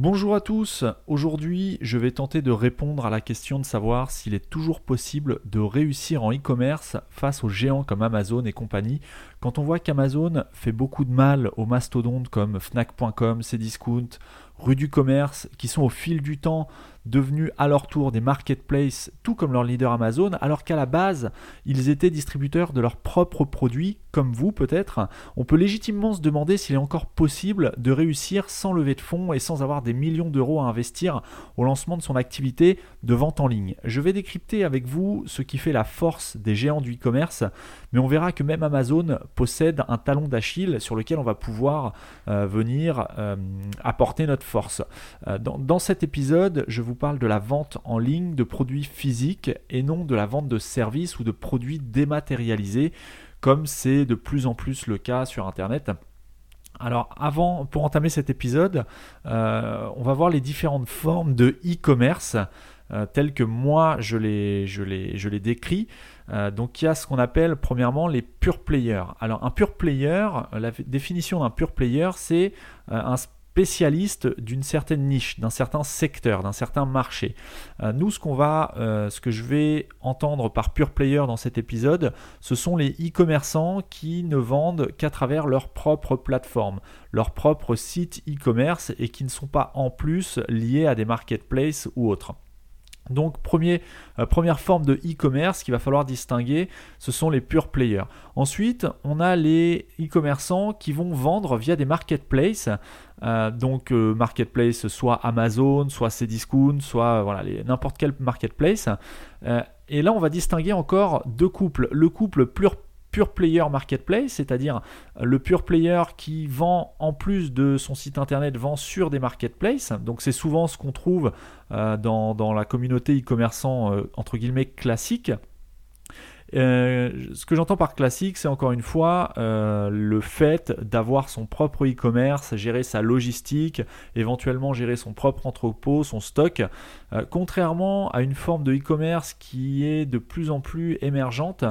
Bonjour à tous, aujourd'hui je vais tenter de répondre à la question de savoir s'il est toujours possible de réussir en e-commerce face aux géants comme Amazon et compagnie, quand on voit qu'Amazon fait beaucoup de mal aux mastodontes comme Fnac.com, Cdiscount, Rue du Commerce, qui sont au fil du temps devenus à leur tour des marketplaces, tout comme leur leader Amazon, alors qu'à la base, ils étaient distributeurs de leurs propres produits, comme vous peut-être, on peut légitimement se demander s'il est encore possible de réussir sans lever de fonds et sans avoir des millions d'euros à investir au lancement de son activité de vente en ligne. Je vais décrypter avec vous ce qui fait la force des géants du e-commerce, mais on verra que même Amazon possède un talon d'Achille sur lequel on va pouvoir euh, venir euh, apporter notre force. Euh, dans, dans cet épisode, je vous parle de la vente en ligne de produits physiques et non de la vente de services ou de produits dématérialisés comme c'est de plus en plus le cas sur Internet. Alors avant, pour entamer cet épisode, euh, on va voir les différentes formes de e-commerce euh, telles que moi je les, je les, je les décris. Euh, donc il y a ce qu'on appelle premièrement les pure players. Alors un pure player, la définition d'un pure player, c'est un spécialiste d'une certaine niche, d'un certain secteur, d'un certain marché. Euh, nous, ce qu'on va, euh, ce que je vais entendre par pure player dans cet épisode, ce sont les e-commerçants qui ne vendent qu'à travers leur propre plateforme, leur propre site e-commerce et qui ne sont pas en plus liés à des marketplaces ou autres. Donc premier, euh, première forme de e-commerce qu'il va falloir distinguer, ce sont les pure players. Ensuite, on a les e-commerçants qui vont vendre via des marketplaces. Euh, donc euh, marketplace soit Amazon, soit Cdiscount, soit voilà, n'importe quel marketplace. et là, on va distinguer encore deux couples. Le couple pure player marketplace, c'est-à-dire le pure player qui vend en plus de son site internet, vend sur des marketplaces. Donc c'est souvent ce qu'on trouve euh, dans, la communauté e-commerçant euh, entre guillemets classique. Euh, ce que j'entends par classique, c'est encore une fois le fait d'avoir son propre e-commerce, gérer sa logistique, éventuellement gérer son propre entrepôt, son stock, contrairement à une forme de e-commerce qui est de plus en plus émergente,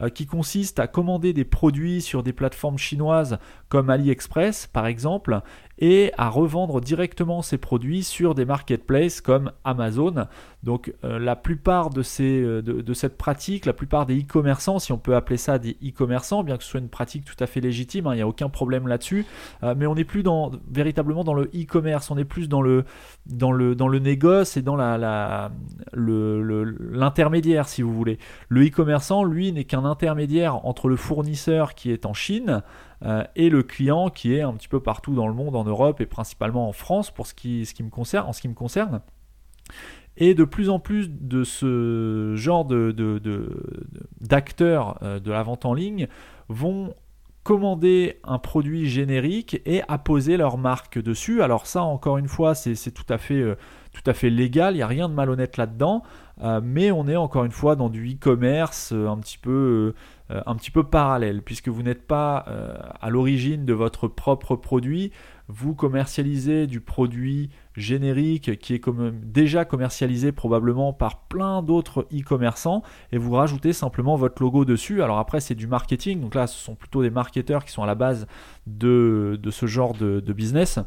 euh, qui consiste à commander des produits sur des plateformes chinoises comme AliExpress par exemple et à revendre directement ces produits sur des marketplaces comme Amazon. Donc euh, la plupart de, ces, euh, de, cette pratique, la plupart des e-commerçants, si on peut appeler ça des e-commerçants, bien que ce soit une pratique tout à fait légitime, hein, il n'y a aucun problème là-dessus, mais on n'est plus dans, véritablement dans le e-commerce, on est plus dans le, dans le, dans le négoce et dans l'intermédiaire la, si vous voulez. Le e-commerçant, lui, n'est qu'un intermédiaire entre le fournisseur qui est en Chine euh, et le client qui est un petit peu partout dans le monde, en Europe et principalement en France pour ce qui, me concerne, en ce qui me concerne. Et de plus en plus de ce genre d'acteurs de, de, euh, de, la vente en ligne vont commander un produit générique et apposer leur marque dessus. Alors ça, encore une fois, c'est tout à fait... Euh, tout à fait légal, il n'y a rien de malhonnête là-dedans, mais on est encore une fois dans du e-commerce un petit peu euh, un petit peu parallèle, puisque vous n'êtes pas à l'origine de votre propre produit, vous commercialisez du produit générique qui est déjà commercialisé probablement par plein d'autres e-commerçants et vous rajoutez simplement votre logo dessus. Alors après c'est du marketing, donc là ce sont plutôt des marketeurs qui sont à la base de, ce genre de business.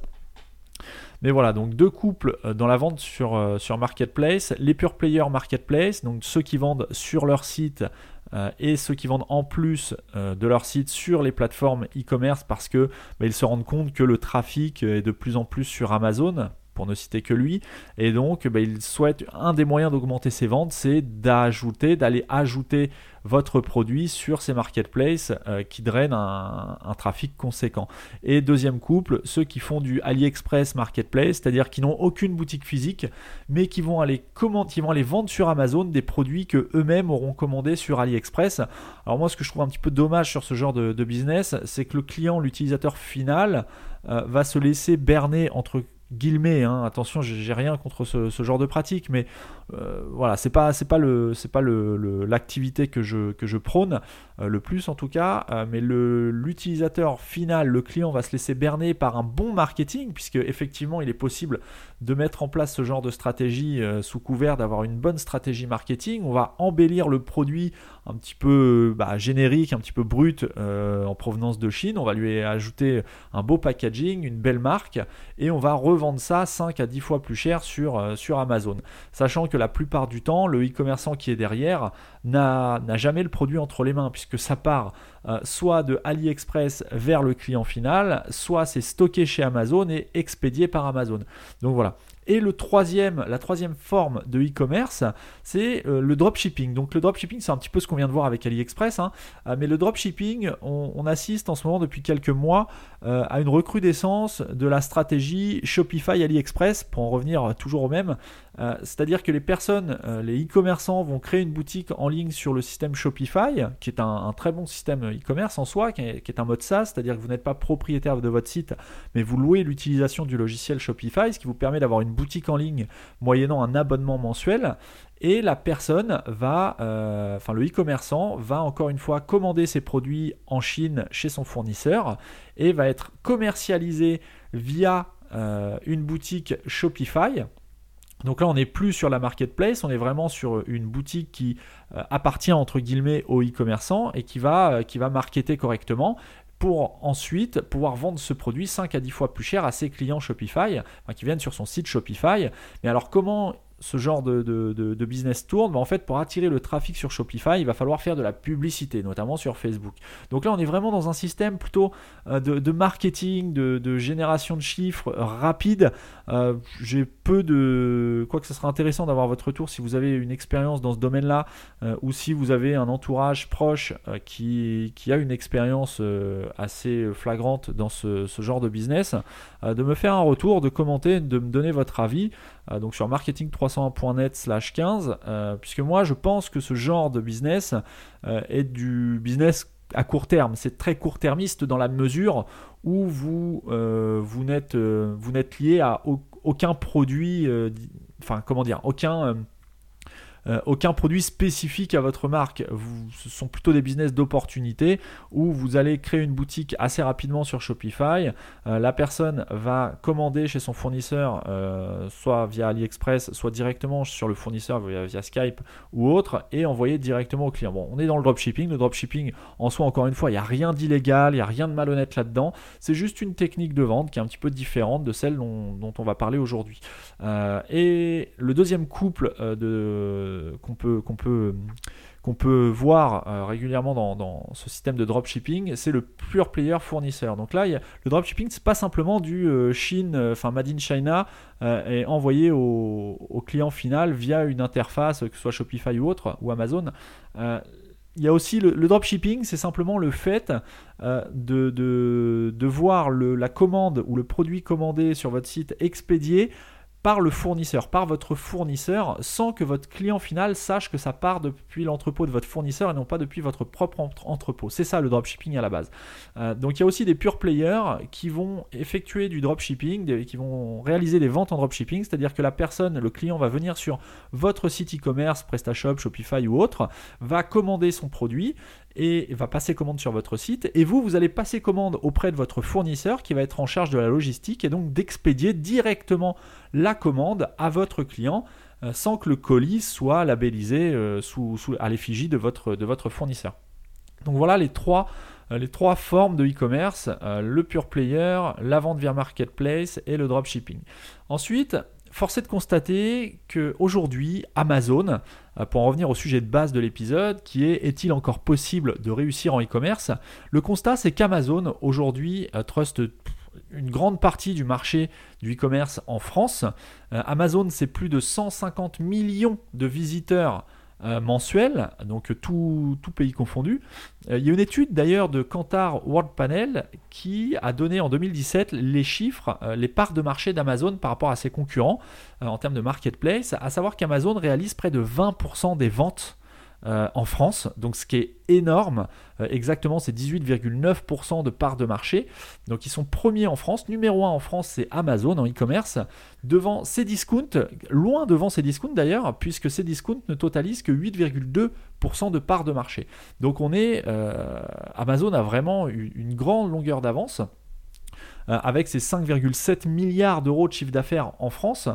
Mais voilà, donc deux couples euh, dans la vente sur, euh, sur Marketplace. Les pure players Marketplace, donc ceux qui vendent sur leur site euh, et ceux qui vendent en plus de leur site sur les plateformes e-commerce parce que bah, ils se rendent compte que le trafic est de plus en plus sur Amazon pour ne citer que lui. Et donc, bah, il souhaite, un des moyens d'augmenter ses ventes, c'est d'ajouter, d'aller ajouter votre produit sur ces marketplaces euh, qui drainent un, trafic conséquent. Et deuxième couple, ceux qui font du AliExpress Marketplace, c'est-à-dire qui n'ont aucune boutique physique, mais qui vont aller qui vont aller vendre sur Amazon des produits que eux-mêmes auront commandés sur AliExpress. Alors moi, ce que je trouve un petit peu dommage sur ce genre de, business, c'est que le client, l'utilisateur final, euh, va se laisser berner entre guillemets, hein, attention, j'ai rien contre ce, genre de pratique, mais euh, voilà, c'est pas pas le c'est pas l'activité que je que je prône euh, le plus en tout cas, euh, mais l'utilisateur final, le client va se laisser berner par un bon marketing, puisque effectivement il est possible de mettre en place ce genre de stratégie sous couvert d'avoir une bonne stratégie marketing. On va embellir le produit un petit peu bah, générique, un petit peu brut en provenance de Chine. On va lui ajouter un beau packaging, une belle marque, et on va revendre ça 5 à 10 fois plus cher sur, sur Amazon. Sachant que la plupart du temps, le e-commerçant qui est derrière n'a jamais le produit entre les mains, puisque ça part euh, soit de AliExpress vers le client final, soit c'est stocké chez Amazon et expédié par Amazon. Donc voilà. Et le troisième, la troisième forme de e-commerce, c'est euh, le dropshipping. Donc le dropshipping, c'est un petit peu ce qu'on vient de voir avec AliExpress, hein. euh, mais le dropshipping, on, assiste en ce moment depuis quelques mois euh, à une recrudescence de la stratégie Shopify AliExpress, pour en revenir toujours au même. C'est-à-dire que les personnes, les e-commerçants vont créer une boutique en ligne sur le système Shopify, qui est un, très bon système e-commerce en soi, qui est, qui est un mode SaaS, c'est-à-dire que vous n'êtes pas propriétaire de votre site, mais vous louez l'utilisation du logiciel Shopify, ce qui vous permet d'avoir une boutique en ligne moyennant un abonnement mensuel. Et la personne va, euh, enfin le e-commerçant va encore une fois commander ses produits en Chine chez son fournisseur et va être commercialisé via euh, une boutique Shopify. Donc là, on n'est plus sur la marketplace, on est vraiment sur une boutique qui euh, appartient entre guillemets au e-commerçant et qui va, qui va marketer correctement pour ensuite pouvoir vendre ce produit 5 à 10 fois plus cher à ses clients Shopify, qui viennent sur son site Shopify. Mais alors comment ce genre de, business tourne, en fait, pour attirer le trafic sur Shopify, il va falloir faire de la publicité, notamment sur Facebook. Donc là, on est vraiment dans un système plutôt euh, de, marketing, de, génération de chiffres rapide. Euh, j'ai peu de... Quoi que ce sera intéressant d'avoir votre retour si vous avez une expérience dans ce domaine-là, euh, ou si vous avez un entourage proche qui, a une expérience assez flagrante dans ce genre de business, de me faire un retour, de commenter, de me donner votre avis. Euh, donc sur marketing301.net slash 15, euh, puisque moi je pense que ce genre de business euh, est du business à court terme. C'est très court-termiste dans la mesure où vous, vous n'êtes lié à aucun produit, enfin comment dire, aucun euh, aucun produit spécifique à votre marque. Vous, ce sont plutôt des business d'opportunité où vous allez créer une boutique assez rapidement sur Shopify. Euh, la personne va commander chez son fournisseur, euh, soit via AliExpress, soit directement sur le fournisseur via, Skype ou autre, et envoyer directement au client. Bon, on est dans le dropshipping. Le dropshipping, en soi, encore une fois, il n'y a rien d'illégal, il n'y a rien de malhonnête là-dedans. C'est juste une technique de vente qui est un petit peu différente de celle dont, dont on va parler aujourd'hui. et le deuxième couple de qu'on peut, qu'on peut, qu'on peut voir euh, régulièrement dans, ce système de dropshipping, c'est le pure player fournisseur. Donc là, le dropshipping, c'est pas simplement du euh, Chine, euh, enfin Made in China, et envoyé au, client final via une interface, que ce soit Shopify ou autre, ou Amazon. il y a aussi le, dropshipping, c'est simplement le fait de, voir la commande ou le produit commandé sur votre site expédié par le fournisseur, par votre fournisseur, sans que votre client final sache que ça part depuis l'entrepôt de votre fournisseur et non pas depuis votre propre entrepôt. C'est ça le dropshipping à la base. Euh, donc il y a aussi des pure players qui vont effectuer du dropshipping, qui vont réaliser des ventes en dropshipping, c'est-à-dire que la personne, le client va venir sur votre site e-commerce, PrestaShop, Shopify ou autre, va commander son produit et va passer commande sur votre site. Et vous, vous allez passer commande auprès de votre fournisseur qui va être en charge de la logistique et donc d'expédier directement la commande à votre client euh, sans que le colis soit labellisé euh, sous, à l'effigie de votre, de votre fournisseur. Donc voilà les trois, euh, les trois formes de e-commerce, le pure player, la vente via marketplace et le dropshipping. Ensuite, force est de constater qu'aujourd'hui, Amazon, pour en revenir au sujet de base de l'épisode, qui est est-il encore possible de réussir en e-commerce? Le constat, c'est qu'Amazon, aujourd'hui, euh, trust une grande partie du marché du e-commerce en France. Euh, Amazon, c'est plus de 150 millions de visiteurs euh, mensuel, donc tout, pays confondu. Euh, il y a une étude d'ailleurs de Kantar World Panel qui a donné en 2017 les chiffres, euh, les parts de marché d'Amazon par rapport à ses concurrents en termes de marketplace, à savoir qu'Amazon réalise près de 20% des ventes en France, donc ce qui est énorme. exactement, c'est 18,9% de part de marché. Donc ils sont premiers en France. Numéro 1 en France, c'est Amazon en e-commerce. Devant Cdiscount, loin devant Cdiscount d'ailleurs, puisque Cdiscount ne totalise que 8,2% de part de marché. Donc on est, Amazon a vraiment une grande longueur d'avance. Euh, avec ses 5,7 milliards d'euros de chiffre d'affaires en France.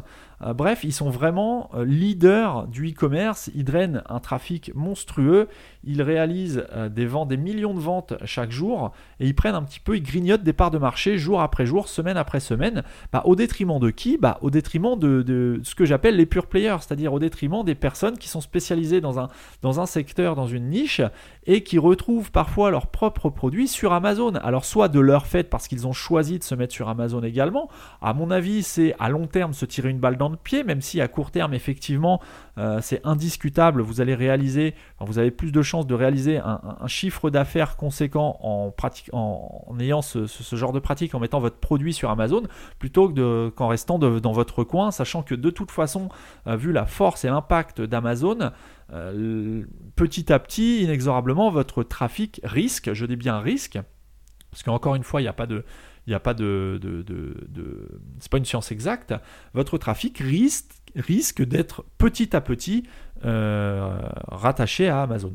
Euh, bref, ils sont vraiment euh, leaders du e-commerce. Ils drainent un trafic monstrueux. Ils réalisent des ventes, des millions de ventes chaque jour. Et ils prennent un petit peu, ils grignotent des parts de marché jour après jour, semaine après semaine. Bah, au détriment de qui? Bah, Au détriment de, ce que j'appelle les pure players, c'est-à-dire au détriment des personnes qui sont spécialisées dans un, dans un secteur, dans une niche, et qui retrouvent parfois leurs propres produits sur Amazon. Alors soit de leur fait parce qu'ils ont choisi de se mettre sur Amazon également. À mon avis, c'est à long terme se tirer une balle dans même si à court terme, effectivement, euh, c'est indiscutable. Vous allez réaliser, vous avez plus de chances de réaliser un, chiffre d'affaires conséquent en, en, ayant ce, genre de pratique, en mettant votre produit sur Amazon, plutôt que qu'en restant dans votre coin, sachant que de toute façon, euh, vu la force et l'impact d'Amazon, euh, petit à petit, inexorablement, votre trafic risque, je dis bien risque, parce qu'encore une fois, il n'y a pas de, il n'y a pas de, pas une science exacte, votre trafic risque, risque d'être petit à petit euh, rattaché à Amazon.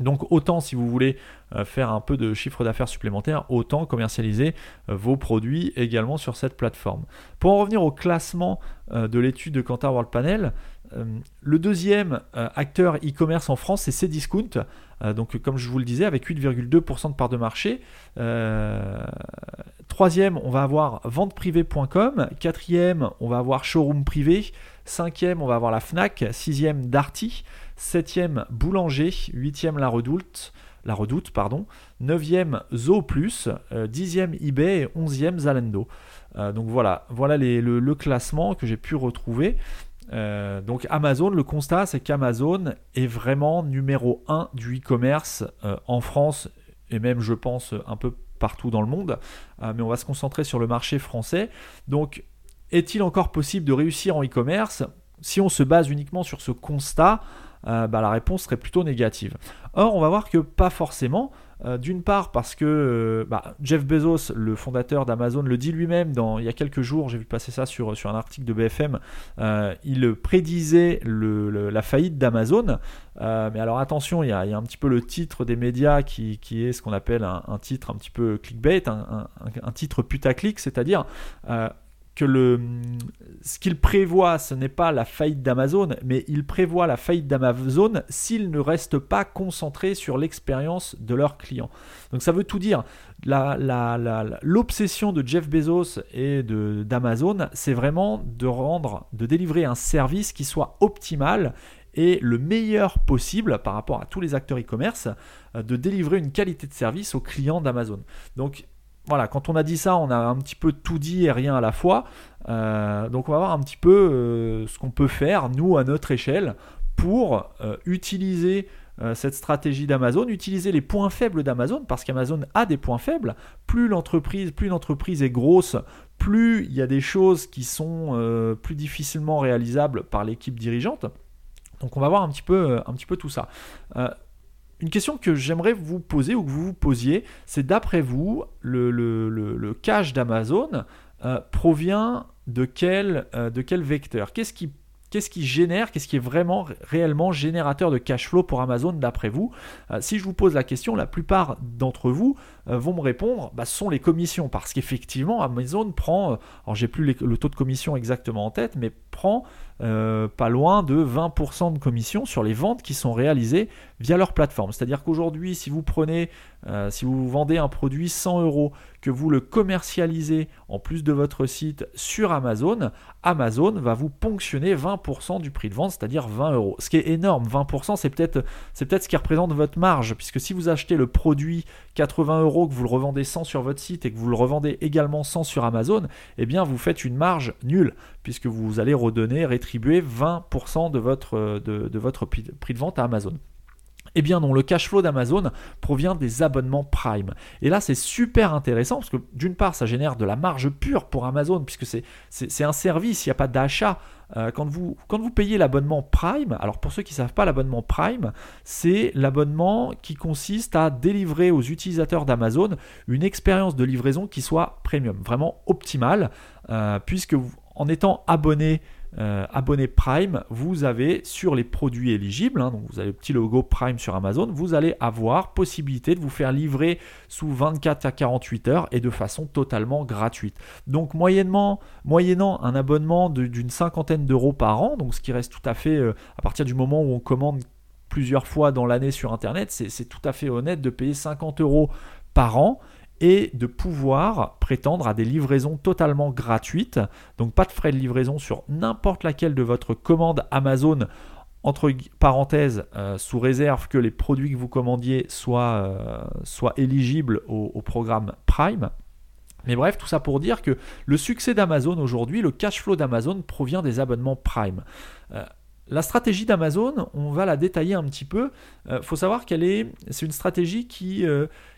Donc autant si vous voulez euh, faire un peu de chiffre d'affaires supplémentaire, autant commercialiser euh, vos produits également sur cette plateforme. Pour en revenir au classement de l'étude de Kantar World Panel, le deuxième acteur e-commerce en France, c'est Cdiscount. donc comme je vous le disais, avec 8,2% de part de marché. Troisième, on va avoir venteprivée.com. Quatrième, on va avoir showroom privé. Cinquième, on va avoir la FNAC. Sixième, Darty. Septième, Boulanger. Huitième, La Redoute. La Redoute, pardon. Neuvième, Zo Plus. Euh, dixième, eBay. Onzième, Zalendo. Euh, donc voilà, voilà le, classement que j'ai pu retrouver. Euh, donc Amazon, le constat, c'est qu'Amazon est vraiment numéro 1 du e-commerce en France et même, je pense, un peu partout dans le monde, euh, mais on va se concentrer sur le marché français. Donc, est-il encore possible de réussir en e-commerce? Si on se base uniquement sur ce constat, euh, bah, la réponse serait plutôt négative. Or, on va voir que pas forcément. Euh, d'une part parce que bah, Jeff Bezos, le fondateur d'Amazon, le dit lui-même il y a quelques jours, j'ai vu passer ça sur, un article de BFM, il prédisait la faillite d'Amazon. mais alors attention, il y, a, un petit peu le titre des médias qui, est ce qu'on appelle un, titre un petit peu clickbait, un, un titre putaclic, c'est-à-dire que le, ce qu'il prévoit, ce n'est pas la faillite d'Amazon, mais il prévoit la faillite d'Amazon s'ils ne restent pas concentrés sur l'expérience de leurs clients. Donc ça veut tout dire. L'obsession de Jeff Bezos et d'Amazon, c'est vraiment de rendre, de délivrer un service qui soit optimal et le meilleur possible par rapport à tous les acteurs e-commerce, euh, de délivrer une qualité de service aux clients d'Amazon. Donc voilà, quand on a dit ça, on a un petit peu tout dit et rien à la fois. Euh, donc on va voir un petit peu euh, ce qu'on peut faire, nous, à notre échelle, pour euh, utiliser cette stratégie d'Amazon, utiliser les points faibles d'Amazon, parce qu'Amazon a des points faibles. Plus l'entreprise, plus l'entreprise est grosse, plus il y a des choses qui sont plus difficilement réalisables par l'équipe dirigeante. Donc on va voir un petit peu, un petit peu tout ça. Une question que j'aimerais vous poser ou que vous vous posiez, c'est d'après vous, le, le, cash d'Amazon euh, provient de quel, euh, de quel vecteur? Qu'est-ce qui Qu'est-ce qui génère, qu'est-ce qui est vraiment réellement générateur de cash flow pour Amazon d'après vous? Euh, Si je vous pose la question, la plupart d'entre vous vont me répondre, bah, ce sont les commissions, parce qu'effectivement Amazon prend, alors j'ai plus le taux de commission exactement en tête, mais prend euh, pas loin de 20% de commission sur les ventes qui sont réalisées via leur plateforme. C'est-à-dire qu'aujourd'hui, si vous prenez, euh, si vous vendez un produit 100 euros, que vous le commercialisez en plus de votre site sur Amazon, Amazon va vous ponctionner 20% du prix de vente, c'est-à-dire 20 euros. Ce qui est énorme, 20%, c'est peut-être c'est peut-être ce qui représente votre marge, puisque si vous achetez le produit 80 euros, que vous le revendez 100 sur votre site et que vous le revendez également 100 sur Amazon, eh bien vous faites une marge nulle, puisque vous allez redonner, rétribuer 20% de votre, prix de vente à Amazon. eh bien non, le cash flow d'Amazon provient des abonnements Prime. Et là, c'est super intéressant parce que d'une part, ça génère de la marge pure pour Amazon puisque c'est un service, il n'y a pas d'achat. Euh, quand, vous, vous payez l'abonnement Prime, alors pour ceux qui ne savent pas, l'abonnement Prime, c'est l'abonnement qui consiste à délivrer aux utilisateurs d'Amazon une expérience de livraison qui soit premium, vraiment optimale, euh, puisque en étant abonné euh, abonné Prime, vous avez sur les produits éligibles, hein, vous avez le petit logo Prime sur Amazon, vous allez avoir possibilité de vous faire livrer sous 24 à 48 heures et de façon totalement gratuite. Donc moyennant un abonnement d'une cinquantaine d'euros par an, ce qui reste tout à fait euh, à partir du moment où on commande plusieurs fois dans l'année sur Internet, c'est tout à fait honnête de payer 50 euros par an et de pouvoir prétendre à des livraisons totalement gratuites. Donc pas de frais de livraison sur n'importe laquelle de votre commande Amazon entre parenthèses, euh, sous réserve que les produits que vous commandiez soient, euh, éligibles au, programme Prime. Mais bref, tout ça pour dire que le succès d'Amazon aujourd'hui, le cash flow d'Amazon provient des abonnements Prime. Euh, la stratégie d'Amazon, on va la détailler un petit peu. Il faut savoir qu'elle est, c'est une stratégie qui,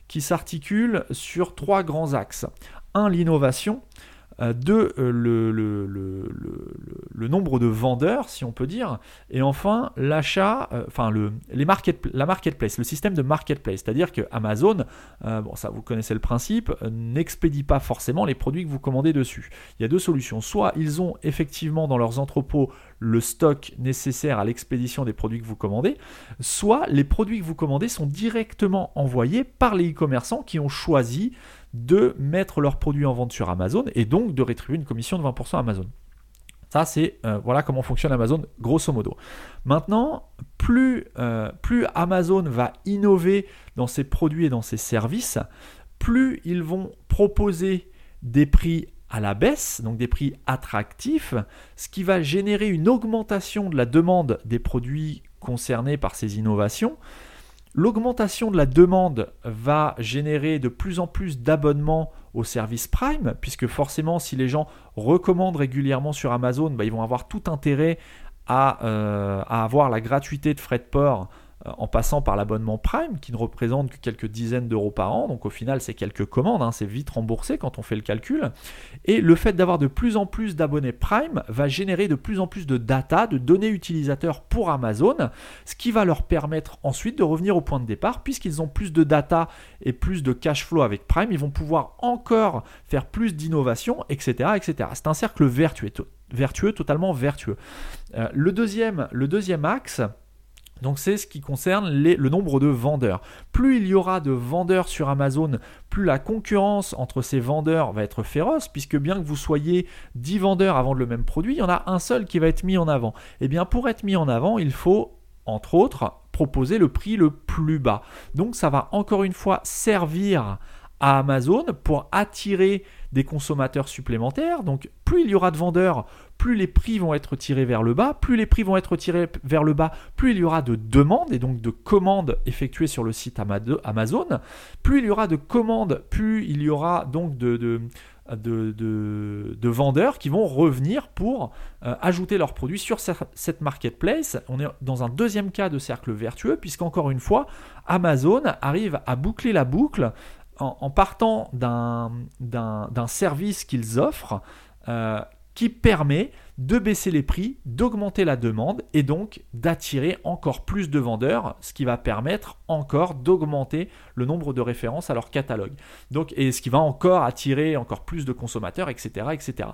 qui s'articule sur trois grands axes. Un, l'innovation. Euh, deux, euh, le, le, nombre de vendeurs, si on peut dire. Et enfin, l'achat, euh, enfin, le, les market, la marketplace, le système de marketplace. C'est-à-dire que Amazon, vous connaissez le principe, n'expédie pas forcément les produits que vous commandez dessus. Il y a deux solutions. Soit ils ont effectivement dans leurs entrepôts le stock nécessaire à l'expédition des produits que vous commandez, soit les produits que vous commandez sont directement envoyés par les e-commerçants qui ont choisi de mettre leurs produits en vente sur Amazon et donc de rétribuer une commission de 20% à Amazon. Ça, c'est euh, voilà comment fonctionne Amazon, grosso modo. Maintenant, plus, euh, plus Amazon va innover dans ses produits et dans ses services, plus ils vont proposer des prix à la baisse, donc des prix attractifs, ce qui va générer une augmentation de la demande des produits concernés par ces innovations. L'augmentation de la demande va générer de plus en plus d'abonnements au service Prime, puisque forcément si les gens recommandent régulièrement sur Amazon, bah, ils vont avoir tout intérêt à, euh, à avoir la gratuité de frais de port en passant par l'abonnement Prime, qui ne représente que quelques dizaines d'euros par an. Donc au final, c'est quelques commandes, hein, c'est vite remboursé quand on fait le calcul. Et le fait d'avoir de plus en plus d'abonnés Prime va générer de plus en plus de data, de données utilisateurs pour Amazon, ce qui va leur permettre ensuite de revenir au point de départ, puisqu'ils ont plus de data et plus de cash flow avec Prime, ils vont pouvoir encore faire plus d'innovation, etc., etc. C'est un cercle vertueux, totalement vertueux. Euh, le deuxième axe, donc c'est ce qui concerne le nombre de vendeurs. Plus il y aura de vendeurs sur Amazon, plus la concurrence entre ces vendeurs va être féroce, puisque bien que vous soyez 10 vendeurs à vendre le même produit, il y en a un seul qui va être mis en avant. Et eh bien pour être mis en avant, il faut, entre autres, proposer le prix le plus bas. Donc ça va encore une fois servir à Amazon pour attirer des consommateurs supplémentaires. Donc plus il y aura de vendeurs, plus les prix vont être tirés vers le bas. Plus les prix vont être tirés vers le bas, plus il y aura de demandes et donc de commandes effectuées sur le site Amazon. Plus il y aura de commandes, plus il y aura donc de, de vendeurs qui vont revenir pour euh, ajouter leurs produits sur cette marketplace. On est dans un deuxième cas de cercle vertueux, puisqu'encore une fois, Amazon arrive à boucler la boucle en, partant d'un service qu'ils offrent euh, qui permet de baisser les prix, d'augmenter la demande et donc d'attirer encore plus de vendeurs, ce qui va permettre encore d'augmenter le nombre de références à leur catalogue. Donc, et ce qui va encore attirer encore plus de consommateurs, etc. etc.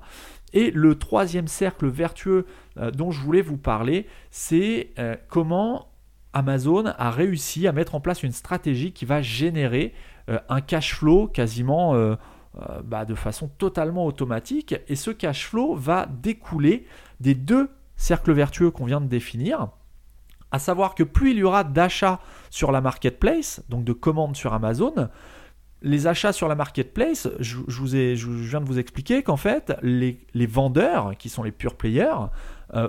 Et le troisième cercle vertueux euh, dont je voulais vous parler, c'est euh, comment Amazon a réussi à mettre en place une stratégie qui va générer euh, un cash flow quasiment euh, euh, bah, de façon totalement automatique. Et ce cash flow va découler des deux cercles vertueux qu'on vient de définir. À savoir que plus il y aura d'achats sur la marketplace, donc de commandes sur Amazon, les achats sur la marketplace, je, viens de vous expliquer qu'en fait, les, vendeurs, qui sont les pure players,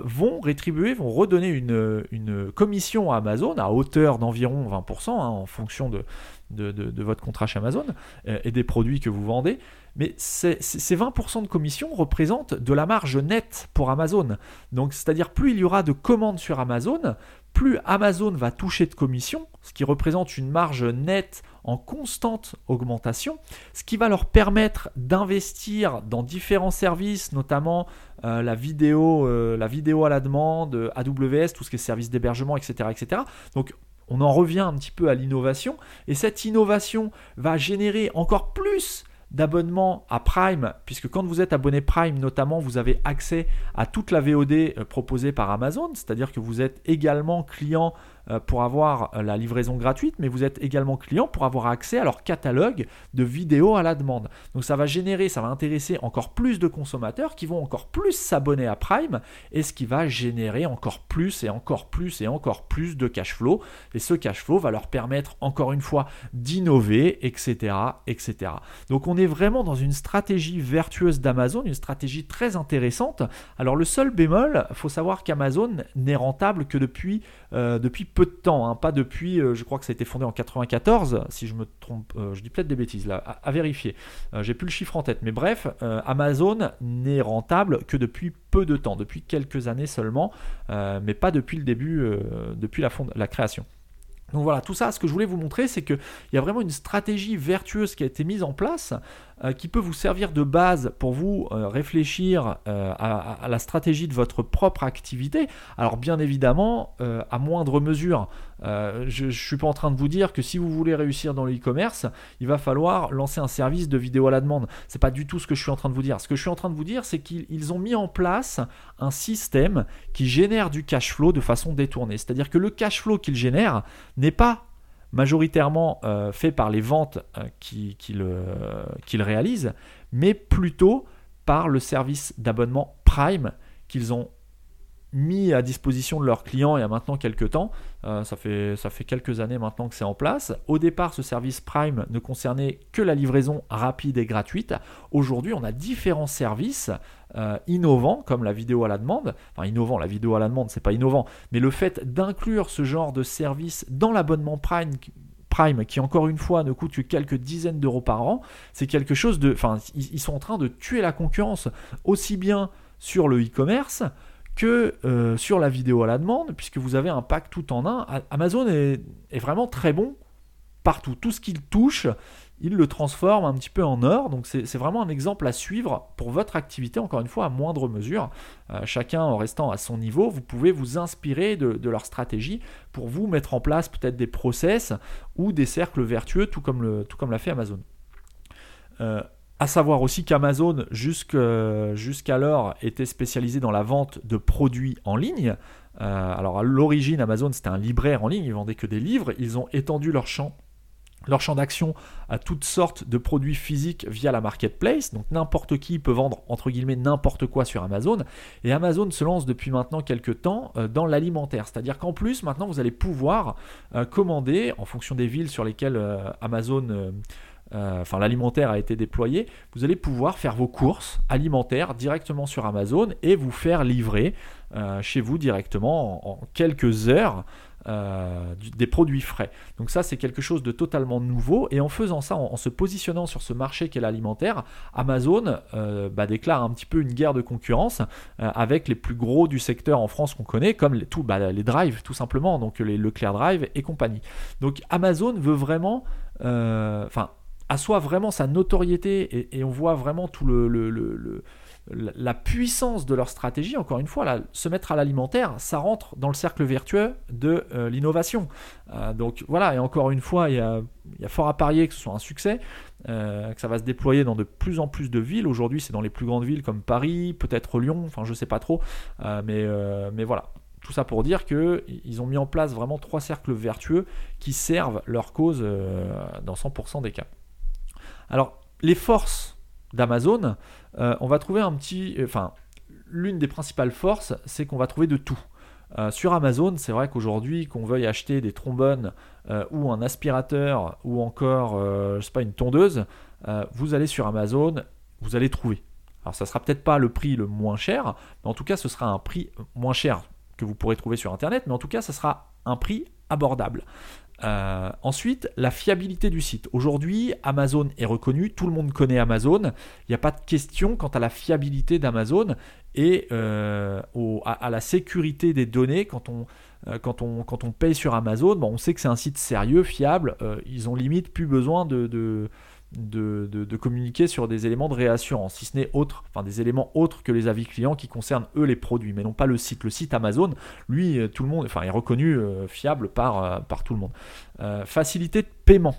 vont rétribuer, vont redonner une, commission à Amazon à hauteur d'environ 20% hein, en fonction de, de, votre contrat chez Amazon euh, et des produits que vous vendez. Mais ces 20% de commission représentent de la marge nette pour Amazon. Donc, c'est-à-dire plus il y aura de commandes sur Amazon, plus Amazon va toucher de commissions, ce qui représente une marge nette en constante augmentation, ce qui va leur permettre d'investir dans différents services, notamment euh, la, vidéo, euh, la vidéo à la demande, AWS, tout ce qui est service d'hébergement, etc., etc. Donc on en revient un petit peu à l'innovation, et cette innovation va générer encore plus d'abonnement à Prime, puisque quand vous êtes abonné Prime notamment, vous avez accès à toute la VOD euh, proposée par Amazon, c'est-à-dire que vous êtes également client pour avoir euh, la livraison gratuite, mais vous êtes également client pour avoir accès à leur catalogue de vidéos à la demande. Donc ça va générer, ça va intéresser encore plus de consommateurs qui vont encore plus s'abonner à Prime et ce qui va générer encore plus et encore plus et encore plus de cash flow. Et ce cash flow va leur permettre encore une fois d'innover, etc., etc. Donc on est vraiment dans une stratégie vertueuse d'Amazon, une stratégie très intéressante. Alors le seul bémol, faut savoir qu'Amazon n'est rentable que depuis, euh, depuis peu de temps, hein, pas depuis, euh, je crois que ça a été fondé en 94, si je me trompe, euh, je dis peut-être des bêtises là, à, vérifier. Euh, j'ai plus le chiffre en tête, mais bref, Amazon n'est rentable que depuis peu de temps, depuis quelques années seulement, mais pas depuis le début, depuis la, la création. Donc voilà, tout ça, ce que je voulais vous montrer, c'est qu'il y a vraiment une stratégie vertueuse qui a été mise en place, qui peut vous servir de base pour vous euh, réfléchir euh, à, la stratégie de votre propre activité. Alors bien évidemment, à moindre mesure. je ne suis pas en train de vous dire que si vous voulez réussir dans le e-commerce, il va falloir lancer un service de vidéo à la demande. C'est pas du tout ce que je suis en train de vous dire. Ce que je suis en train de vous dire, c'est qu'ils ont mis en place un système qui génère du cash flow de façon détournée. C'est-à-dire que le cash flow qu'ils génèrent n'est pas majoritairement euh, fait par les ventes euh, qu'ils réalisent, mais plutôt par le service d'abonnement Prime qu'ils ont mis à disposition de leurs clients il y a maintenant quelques temps. Euh, ça, fait, ça fait quelques années maintenant que c'est en place. Au départ, ce service Prime ne concernait que la livraison rapide et gratuite. Aujourd'hui, on a différents services euh, innovants comme la vidéo à la demande. Enfin, innovant, la vidéo à la demande, c'est pas innovant, mais le fait d'inclure ce genre de service dans l'abonnement Prime Prime, qui encore une fois ne coûte que quelques dizaines d'euros par an, c'est quelque chose de. Enfin, ils sont en train de tuer la concurrence aussi bien sur le e-commerce que euh, sur la vidéo à la demande, puisque vous avez un pack tout en un. Amazon est, vraiment très bon partout. Tout ce qu'il touche, il le transforme un petit peu en or. Donc c'est vraiment un exemple à suivre pour votre activité, encore une fois, à moindre mesure. Euh, chacun en restant à son niveau, vous pouvez vous inspirer de, leur stratégie pour vous mettre en place peut-être des process ou des cercles vertueux, tout comme l'a fait Amazon. Euh, à savoir aussi qu'Amazon, jusqu'alors, était spécialisé dans la vente de produits en ligne. Euh, alors à l'origine, Amazon, c'était un libraire en ligne, ils vendaient que des livres. Ils ont étendu leur champ leur champ d'action à toutes sortes de produits physiques via la marketplace. Donc n'importe qui peut vendre entre guillemets n'importe quoi sur Amazon. Et Amazon se lance depuis maintenant quelques temps euh, dans l'alimentaire. C'est-à-dire qu'en plus maintenant vous allez pouvoir euh, commander en fonction des villes sur lesquelles Amazon enfin l'alimentaire a été déployé, vous allez pouvoir faire vos courses alimentaires directement sur Amazon et vous faire livrer euh, chez vous directement en, quelques heures euh, des produits frais. Donc ça c'est quelque chose de totalement nouveau et en faisant ça, en, se positionnant sur ce marché qu'est l'alimentaire, Amazon bah, déclare un petit peu une guerre de concurrence avec les plus gros du secteur en France qu'on connaît, comme les, tout, bah, les drives tout simplement, donc les Leclerc Drive et compagnie. Donc Amazon veut vraiment, enfin assoit vraiment sa notoriété et, on voit vraiment tout le, la puissance de leur stratégie, encore une fois, se mettre à l'alimentaire, ça rentre dans le cercle vertueux de euh, l'innovation. Euh, donc voilà, et encore une fois, il y, a, fort à parier que ce soit un succès, euh, que ça va se déployer dans de plus en plus de villes. Aujourd'hui, c'est dans les plus grandes villes comme Paris, peut-être Lyon, enfin je sais pas trop, mais, mais voilà. Tout ça pour dire qu'ils ont mis en place vraiment trois cercles vertueux qui servent leur cause dans 100% des cas. Alors, les forces d'Amazon, euh, on va trouver un petit. Euh, enfin, l'une des principales forces, c'est qu'on va trouver de tout. Euh, sur Amazon, c'est vrai qu'aujourd'hui, qu'on veuille acheter des trombones ou un aspirateur ou encore, je sais pas, une tondeuse, vous allez sur Amazon, vous allez trouver. Alors, ça sera peut-être pas le prix le moins cher, mais en tout cas, ce sera un prix moins cher que vous pourrez trouver sur Internet, mais en tout cas, ça sera un prix abordable. Euh, ensuite, la fiabilité du site. Aujourd'hui, Amazon est reconnu, tout le monde connaît Amazon. Il n'y a pas de question quant à la fiabilité d'Amazon et euh, à, la sécurité des données quand on, euh, quand on, quand on paye sur Amazon. Bon, on sait que c'est un site sérieux, fiable. ils ont limite plus besoin de de, communiquer sur des éléments de réassurance, si ce n'est autre, enfin des éléments autres que les avis clients qui concernent eux les produits, mais non pas le site. Le site Amazon, lui, euh, tout le monde, enfin, est reconnu euh, fiable par, euh, par tout le monde. facilité de paiement.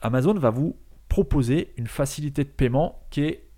Amazon va vous proposer une facilité de paiement qui est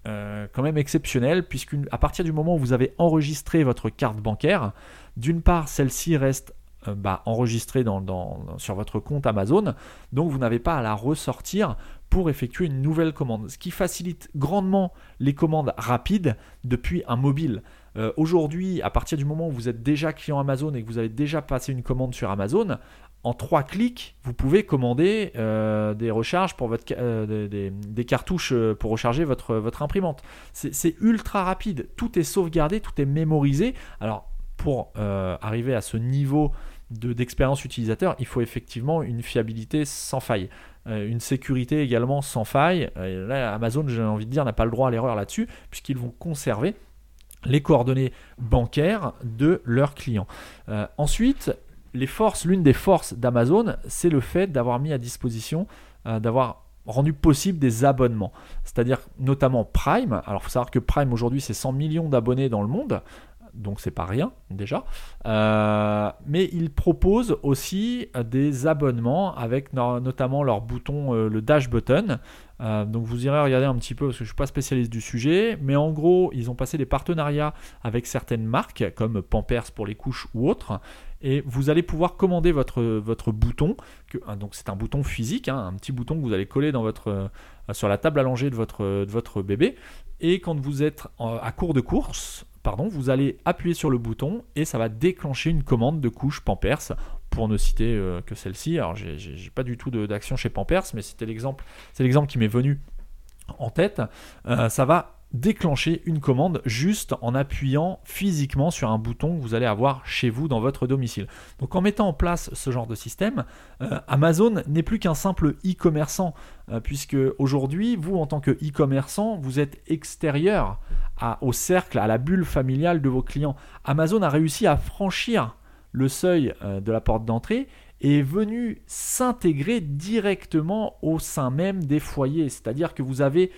quand même exceptionnelle, puisqu'à partir du moment où vous avez enregistré votre carte bancaire, d'une part, celle-ci reste bah, enregistrée dans, sur votre compte Amazon, donc vous n'avez pas à la ressortir pour effectuer une nouvelle commande, ce qui facilite grandement les commandes rapides depuis un mobile. Euh, aujourd'hui, à partir du moment où vous êtes déjà client Amazon et que vous avez déjà passé une commande sur Amazon, en trois clics, vous pouvez commander euh, des recharges pour votre, euh, des, cartouches pour recharger votre, votre imprimante. C'est ultra rapide, tout est sauvegardé, tout est mémorisé. Alors, pour arriver à ce niveau d'expérience utilisateur, il faut effectivement une fiabilité sans faille. Euh, une sécurité également sans faille. là, Amazon, j'ai envie de dire, n'a pas le droit à l'erreur là-dessus, puisqu'ils vont conserver les coordonnées bancaires de leurs clients. Euh, ensuite, les forces, l'une des forces d'Amazon, c'est le fait d'avoir mis à disposition, euh, d'avoir rendu possible des abonnements. C'est-à-dire notamment Prime. Alors il faut savoir que Prime aujourd'hui c'est 100 millions d'abonnés dans le monde donc c'est pas rien déjà. Euh, mais ils proposent aussi des abonnements avec notamment leur bouton, euh, le dash button. Euh, donc vous irez regarder un petit peu parce que je suis pas spécialiste du sujet, mais en gros ils ont passé des partenariats avec certaines marques comme Pampers pour les couches ou autres. Et vous allez pouvoir commander votre, bouton. Que, donc c'est un bouton physique, hein, un petit bouton que vous allez coller sur la table allongée de votre, de votre bébé. Et quand vous êtes à court de course, pardon, vous allez appuyer sur le bouton et ça va déclencher une commande de couche Pampers pour ne citer euh, que celle-ci. Alors j'ai pas du tout d'action chez Pampers, mais c'était l'exemple, c'est l'exemple qui m'est venu en tête. Euh, ça va déclencher une commande juste en appuyant physiquement sur un bouton que vous allez avoir chez vous dans votre domicile. Donc en mettant en place ce genre de système, euh, Amazon n'est plus qu'un simple e-commerçant, euh, puisque aujourd'hui, vous en tant que e-commerçant, vous êtes extérieur au cercle, à la bulle familiale de vos clients. Amazon a réussi à franchir le seuil euh, de la porte d'entrée est venu s'intégrer directement au sein même des foyers. C'est-à-dire que vous avez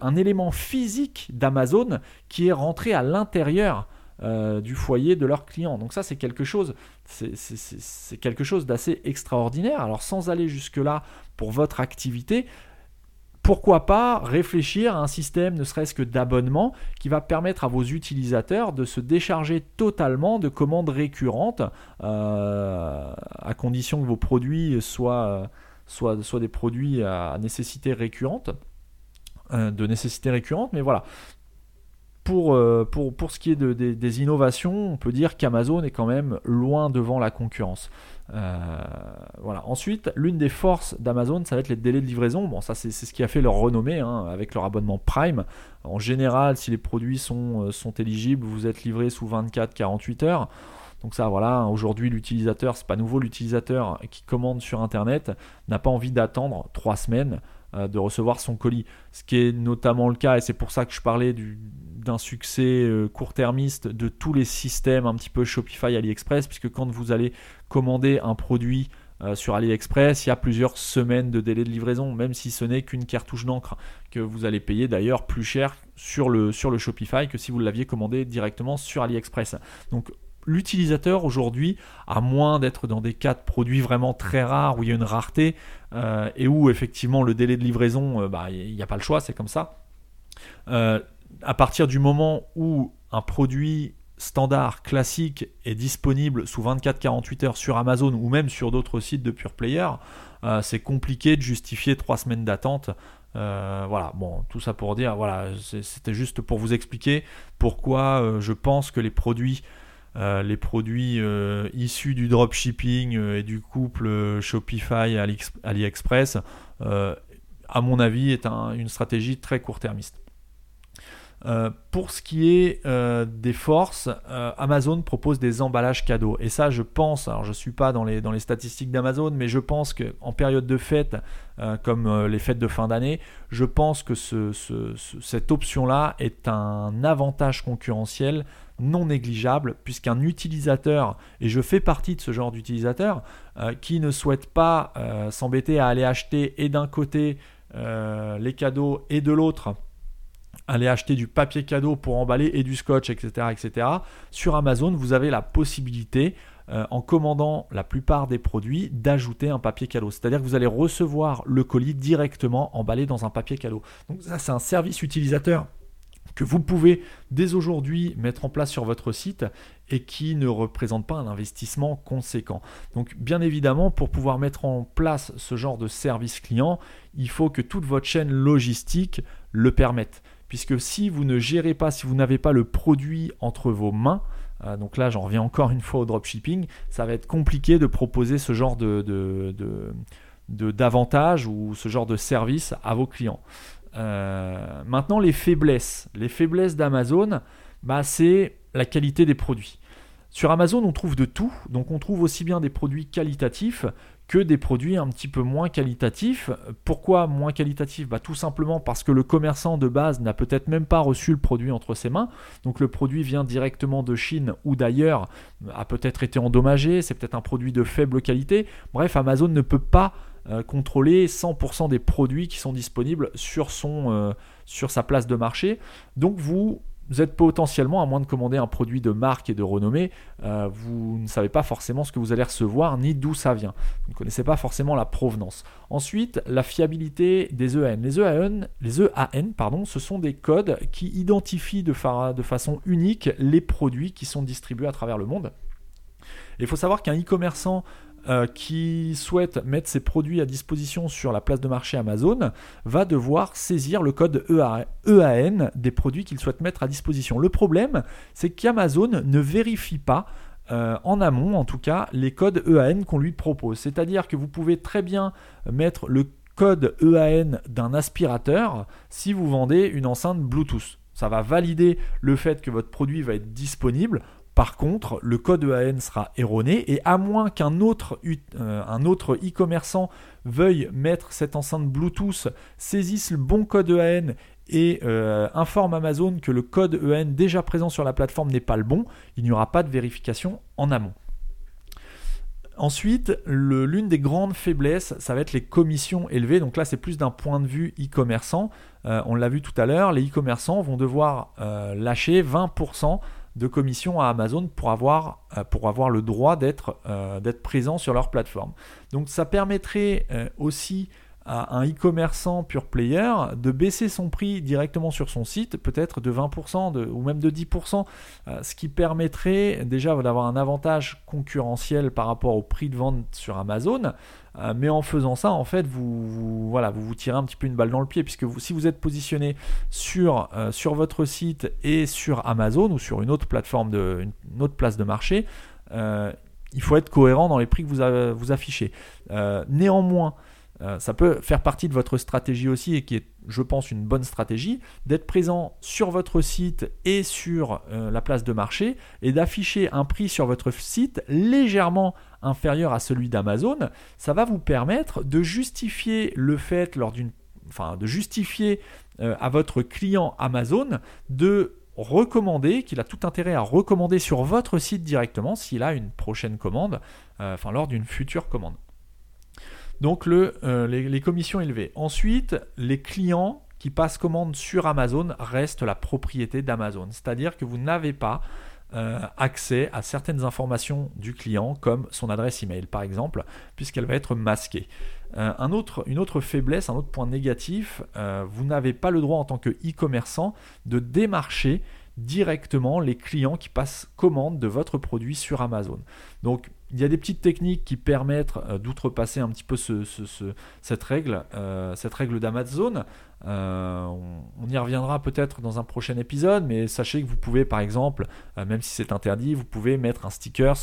un élément physique d'Amazon qui est rentré à l'intérieur euh, du foyer de leurs clients. Donc ça c'est quelque chose, c'est quelque chose d'assez extraordinaire. Alors sans aller jusque là pour votre activité, pourquoi pas réfléchir à un système ne serait-ce que d'abonnement qui va permettre à vos utilisateurs de se décharger totalement de commandes récurrentes euh, à condition que vos produits soient, soient, des produits à nécessité récurrente euh, mais voilà pour, euh, pour, ce qui est de, des innovations, on peut dire qu'Amazon est quand même loin devant la concurrence. Euh, voilà. Ensuite, l'une des forces d'Amazon, ça va être les délais de livraison. Bon, ça, c'est ce qui a fait leur renommée hein, avec leur abonnement Prime. En général, si les produits sont, euh, éligibles, vous êtes livré sous 24-48 heures. Donc ça, voilà, aujourd'hui, l'utilisateur, c'est pas nouveau, l'utilisateur qui commande sur Internet n'a pas envie d'attendre 3 semaines euh, de recevoir son colis. Ce qui est notamment le cas, et c'est pour ça que je parlais d'un succès court-termiste de tous les systèmes un petit peu Shopify, AliExpress, puisque quand vous allez commander un produit euh, sur AliExpress, il y a plusieurs semaines de délai de livraison, même si ce n'est qu'une cartouche d'encre que vous allez payer d'ailleurs plus cher sur le, sur le Shopify que si vous l'aviez commandé directement sur AliExpress. Donc l'utilisateur aujourd'hui, à moins d'être dans des cas de produits vraiment très rares où il y a une rareté euh, et où effectivement le délai de livraison, euh, bah, il n'y a pas le choix, c'est comme ça. À partir du moment où un produit standard classique est disponible sous 24-48 heures sur Amazon ou même sur d'autres sites de pure player, euh, c'est compliqué de justifier trois semaines d'attente. Euh, voilà, bon, tout ça pour dire, voilà, c'était juste pour vous expliquer pourquoi euh, je pense que les produits, les produits issus du dropshipping et du couple Shopify AliExpress, à mon avis, est une stratégie très court-termiste. Euh, pour ce qui est euh, des forces, euh, Amazon propose des emballages cadeaux. Et ça, je pense, alors je ne suis pas dans les, dans les statistiques d'Amazon, mais je pense qu'en période de fête, comme les fêtes de fin d'année, je pense que cette option-là est un avantage concurrentiel non négligeable, puisqu'un utilisateur, et je fais partie de ce genre d'utilisateur, qui ne souhaite pas s'embêter à aller acheter et d'un côté les cadeaux et de l'autre, aller acheter du papier cadeau pour emballer et du scotch, etc. etc. Sur Amazon, vous avez la possibilité, euh, en commandant la plupart des produits, d'ajouter un papier cadeau. C'est-à-dire que vous allez recevoir le colis directement emballé dans un papier cadeau. Donc ça, c'est un service utilisateur que vous pouvez dès aujourd'hui mettre en place sur votre site et qui ne représente pas un investissement conséquent. Donc bien évidemment, pour pouvoir mettre en place ce genre de service client, il faut que toute votre chaîne logistique le permette puisque si vous ne gérez pas, si vous n'avez pas le produit entre vos mains, euh, donc là j'en reviens encore une fois au dropshipping, ça va être compliqué de proposer ce genre de, d'avantages ou ce genre de service à vos clients. Euh, maintenant les faiblesses. Les faiblesses d'Amazon, bah, c'est la qualité des produits. Sur Amazon, on trouve de tout, donc on trouve aussi bien des produits qualitatifs que des produits un petit peu moins qualitatifs. Pourquoi moins qualitatifs? Bah, Tout simplement parce que le commerçant de base n'a peut-être même pas reçu le produit entre ses mains. Donc le produit vient directement de Chine ou d'ailleurs, a peut-être été endommagé, c'est peut-être un produit de faible qualité. Bref, Amazon ne peut pas euh, contrôler 100% des produits qui sont disponibles sur, son, euh, sur sa place de marché. Donc vous vous êtes potentiellement, à moins de commander un produit de marque et de renommée, euh, vous ne savez pas forcément ce que vous allez recevoir ni d'où ça vient. Vous ne connaissez pas forcément la provenance. Ensuite, la fiabilité des EAN. Les EAN, EAN pardon, ce sont des codes qui identifient de, de façon unique les produits qui sont distribués à travers le monde. Il faut savoir qu'un e-commerçant euh, qui souhaite mettre ses produits à disposition sur la place de marché Amazon va devoir saisir le code EAN e des produits qu'il souhaite mettre à disposition. Le problème, c'est qu'Amazon ne vérifie pas euh, en amont, en tout cas, les codes EAN qu'on lui propose. C'est-à-dire que vous pouvez très bien mettre le code EAN d'un aspirateur si vous vendez une enceinte Bluetooth. Ça va valider le fait que votre produit va être disponible. Par contre, le code EAN sera erroné et à moins qu'un autre, euh, autre e-commerçant veuille mettre cette enceinte Bluetooth, saisisse le bon code EAN et euh, informe Amazon que le code EAN déjà présent sur la plateforme n'est pas le bon, il n'y aura pas de vérification en amont. Ensuite, l'une des grandes faiblesses, ça va être les commissions élevées. Donc là, c'est plus d'un point de vue e-commerçant. Euh, on l'a vu tout à l'heure, les e-commerçants vont devoir lâcher 20% de commission à Amazon pour avoir, euh, pour avoir le droit d'être euh, présent sur leur plateforme. Donc ça permettrait euh, aussi à un e-commerçant pure player de baisser son prix directement sur son site, peut-être de 20% de, ou même de 10%, ce qui permettrait déjà d'avoir un avantage concurrentiel par rapport au prix de vente sur Amazon, euh, mais en faisant ça, en fait, vous, voilà, vous vous tirez un petit peu une balle dans le pied, puisque si vous êtes positionné sur, euh, sur votre site et sur Amazon ou sur une autre plateforme, de, une, autre place de marché, euh, il faut être cohérent dans les prix que vous, vous affichez. néanmoins, ça peut faire partie de votre stratégie aussi et qui est, je pense, une bonne stratégie, d'être présent sur votre site et sur la place de marché et d'afficher un prix sur votre site légèrement inférieur à celui d'Amazon, ça va vous permettre de justifier le fait lors d'une enfin de justifier euh, à votre client Amazon de recommander, qu'il a tout intérêt à recommander sur votre site directement s'il a une prochaine commande, euh, enfin lors d'une future commande. Donc euh, les, commissions élevées. Ensuite, les clients qui passent commande sur Amazon restent la propriété d'Amazon. C'est-à-dire que vous n'avez pas euh, accès à certaines informations du client, comme son adresse email par exemple, puisqu'elle va être masquée. Euh, un une autre faiblesse, un autre point négatif, vous n'avez pas le droit en tant que e-commerçant de démarcher directement les clients qui passent commande de votre produit sur Amazon. Donc il y a des petites techniques qui permettent euh, d'outrepasser un petit peu cette règle, euh, cette règle d'Amazon. Euh, on, y reviendra peut-être dans un prochain épisode, mais sachez que vous pouvez, par exemple, même si c'est interdit, vous pouvez mettre un sticker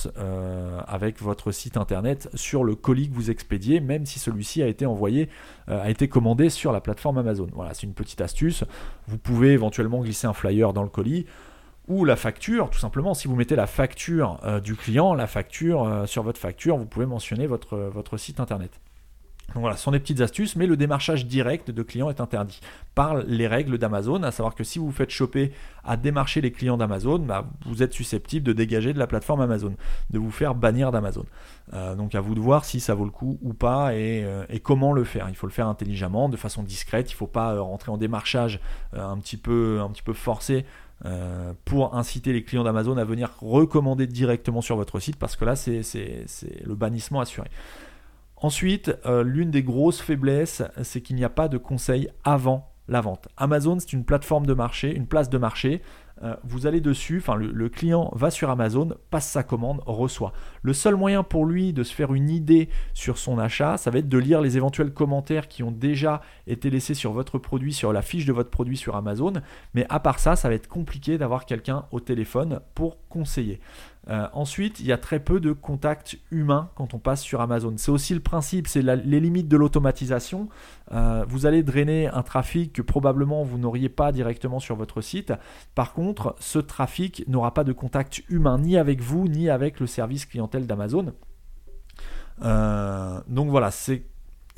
avec votre site internet sur le colis que vous expédiez, même si celui-ci a été envoyé, a été commandé sur la plateforme Amazon. Voilà, c'est une petite astuce. Vous pouvez éventuellement glisser un flyer dans le colis ou la facture, tout simplement, si vous mettez la facture euh, du client, la facture euh, sur votre facture, vous pouvez mentionner votre, votre site internet. Donc voilà, ce sont des petites astuces, mais le démarchage direct de clients est interdit par les règles d'Amazon, à savoir que si vous vous faites choper à démarcher les clients d'Amazon, bah, vous êtes susceptible de dégager de la plateforme Amazon, de vous faire bannir d'Amazon. Euh, donc à vous de voir si ça vaut le coup ou pas et, et, comment le faire. Il faut le faire intelligemment, de façon discrète, il ne faut pas rentrer en démarchage un, petit peu, un petit peu forcé euh, pour inciter les clients d'Amazon à venir recommander directement sur votre site parce que là c'est le bannissement assuré. Ensuite, euh, l'une des grosses faiblesses, c'est qu'il n'y a pas de conseil avant la vente. Amazon, c'est une plateforme de marché, une place de marché. Euh, vous allez dessus, enfin le, client va sur Amazon, passe sa commande, reçoit. Le seul moyen pour lui de se faire une idée sur son achat, ça va être de lire les éventuels commentaires qui ont déjà été laissés sur votre produit, sur la fiche de votre produit sur Amazon. Mais à part ça, ça va être compliqué d'avoir quelqu'un au téléphone pour conseiller. Euh, ensuite, il y a très peu de contacts humains quand on passe sur Amazon. C'est aussi le principe, c'est les limites de l'automatisation. Euh, vous allez drainer un trafic que probablement vous n'auriez pas directement sur votre site. Par contre, ce trafic n'aura pas de contact humain ni avec vous ni avec le service clientèle d'Amazon. Euh, donc voilà, c'est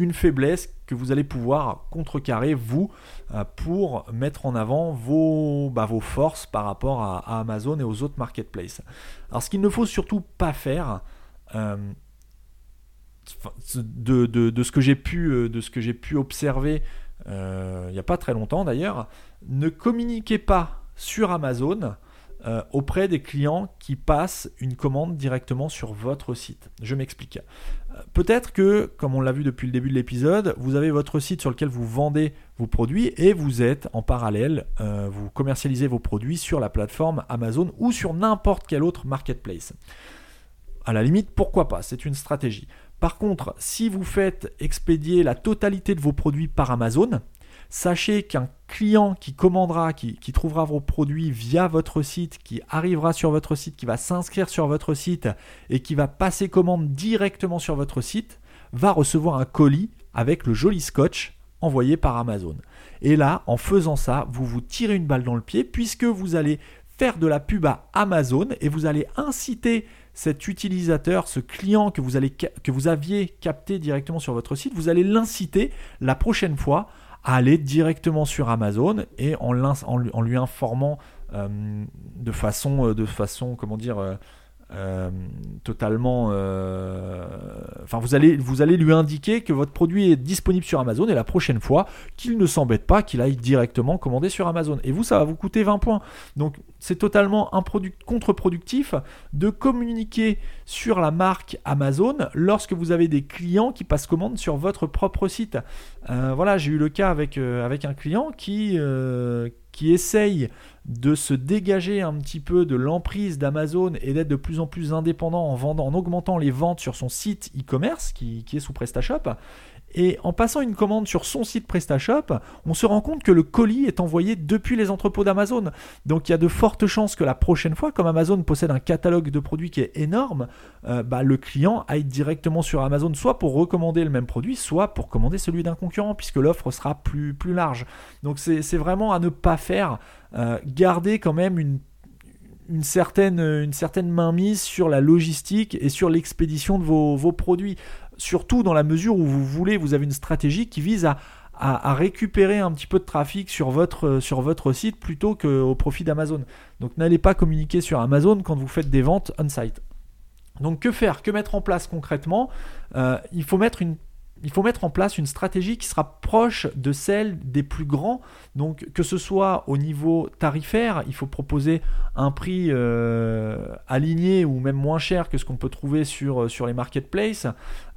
une faiblesse que vous allez pouvoir contrecarrer, vous, euh, pour mettre en avant vos, bah, vos forces par rapport à, Amazon et aux autres marketplaces. Alors ce qu'il ne faut surtout pas faire, euh, de, ce que j'ai pu, euh, de ce que j'ai pu observer il n'y a pas très longtemps d'ailleurs, ne communiquez pas sur Amazon euh, auprès des clients qui passent une commande directement sur votre site. Je m'explique. Euh, peut-être que, comme on l'a vu depuis le début de l'épisode, vous avez votre site sur lequel vous vendez vos produits et vous êtes en parallèle, euh, vous commercialisez vos produits sur la plateforme Amazon ou sur n'importe quel autre marketplace. À la limite, pourquoi pas? C'est une stratégie. Par contre, si vous faites expédier la totalité de vos produits par Amazon, Sachez qu'un client qui commandera, qui, trouvera vos produits via votre site, qui arrivera sur votre site, qui va s'inscrire sur votre site et qui va passer commande directement sur votre site, va recevoir un colis avec le joli scotch envoyé par Amazon. Et là, en faisant ça, vous vous tirez une balle dans le pied puisque vous allez faire de la pub à Amazon et vous allez inciter cet utilisateur, ce client que vous, allez, que vous aviez capté directement sur votre site, vous allez l'inciter la prochaine fois à aller directement sur Amazon et en, en lui informant euh, de façon, euh, de façon, comment dire, euh, totalement. Euh, enfin, vous allez, vous allez lui indiquer que votre produit est disponible sur Amazon et la prochaine fois, qu'il ne s'embête pas, qu'il aille directement commander sur Amazon. Et vous, ça va vous coûter 20 points. Donc, c'est totalement contre-productif de communiquer sur la marque Amazon lorsque vous avez des clients qui passent commande sur votre propre site. Euh, voilà, j'ai eu le cas avec, avec un client qui, qui essaye de se dégager un petit peu de l'emprise d'Amazon et d'être de plus en plus indépendant en vendant, en augmentant les ventes sur son site e-commerce qui, est sous PrestaShop. Et en passant une commande sur son site PrestaShop, on se rend compte que le colis est envoyé depuis les entrepôts d'Amazon. Donc il y a de fortes chances que la prochaine fois, comme Amazon possède un catalogue de produits qui est énorme, euh, bah, le client aille directement sur Amazon, soit pour recommander le même produit, soit pour commander celui d'un concurrent, puisque l'offre sera plus, plus large. Donc c'est vraiment à ne pas faire. Euh, garder quand même une certaine, une certaine mainmise sur la logistique et sur l'expédition de vos, vos, produits surtout dans la mesure où vous voulez, vous avez une stratégie qui vise à, récupérer un petit peu de trafic sur votre, sur votre site plutôt qu'au profit d'Amazon. Donc n'allez pas communiquer sur Amazon quand vous faites des ventes on-site. Donc que faire? Que mettre en place concrètement? Euh, Il faut mettre une il faut mettre en place une stratégie qui sera proche de celle des plus grands. Donc que ce soit au niveau tarifaire, il faut proposer un prix euh, aligné ou même moins cher que ce qu'on peut trouver sur, euh, sur les marketplaces.